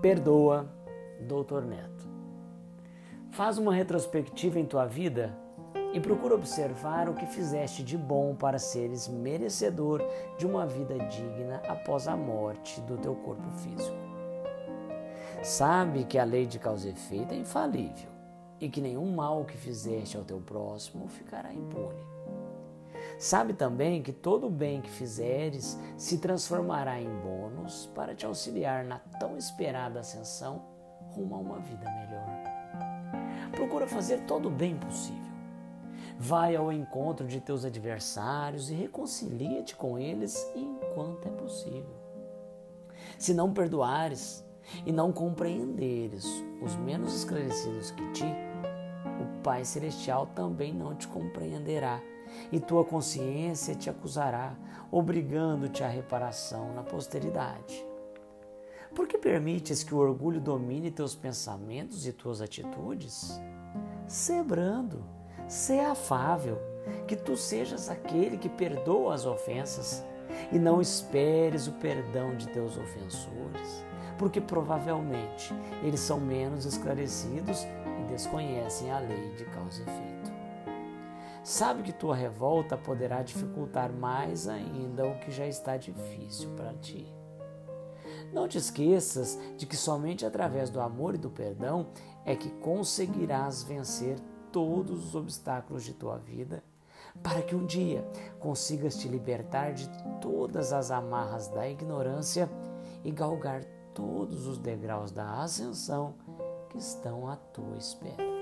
Perdoa, Doutor Neto. Faz uma retrospectiva em tua vida e procura observar o que fizeste de bom para seres merecedor de uma vida digna após a morte do teu corpo físico. Sabe que a lei de causa e efeito é infalível e que nenhum mal que fizeste ao teu próximo ficará impune. Sabe também que todo o bem que fizeres se transformará em bônus para te auxiliar na tão esperada ascensão rumo a uma vida melhor. Procura fazer todo o bem possível. Vai ao encontro de teus adversários e reconcilia-te com eles enquanto é possível. Se não perdoares e não compreenderes os menos esclarecidos que ti, o Pai Celestial também não te compreenderá e tua consciência te acusará, obrigando-te à reparação na posteridade. Por que permites que o orgulho domine teus pensamentos e tuas atitudes? Sê brando, sê afável, que tu sejas aquele que perdoa as ofensas e não esperes o perdão de teus ofensores, porque provavelmente eles são menos esclarecidos e desconhecem a lei de causa e efeito. Sabe que tua revolta poderá dificultar mais ainda o que já está difícil para ti. Não te esqueças de que somente através do amor e do perdão é que conseguirás vencer todos os obstáculos de tua vida, para que um dia consigas te libertar de todas as amarras da ignorância e galgar todos os degraus da ascensão que estão à tua espera.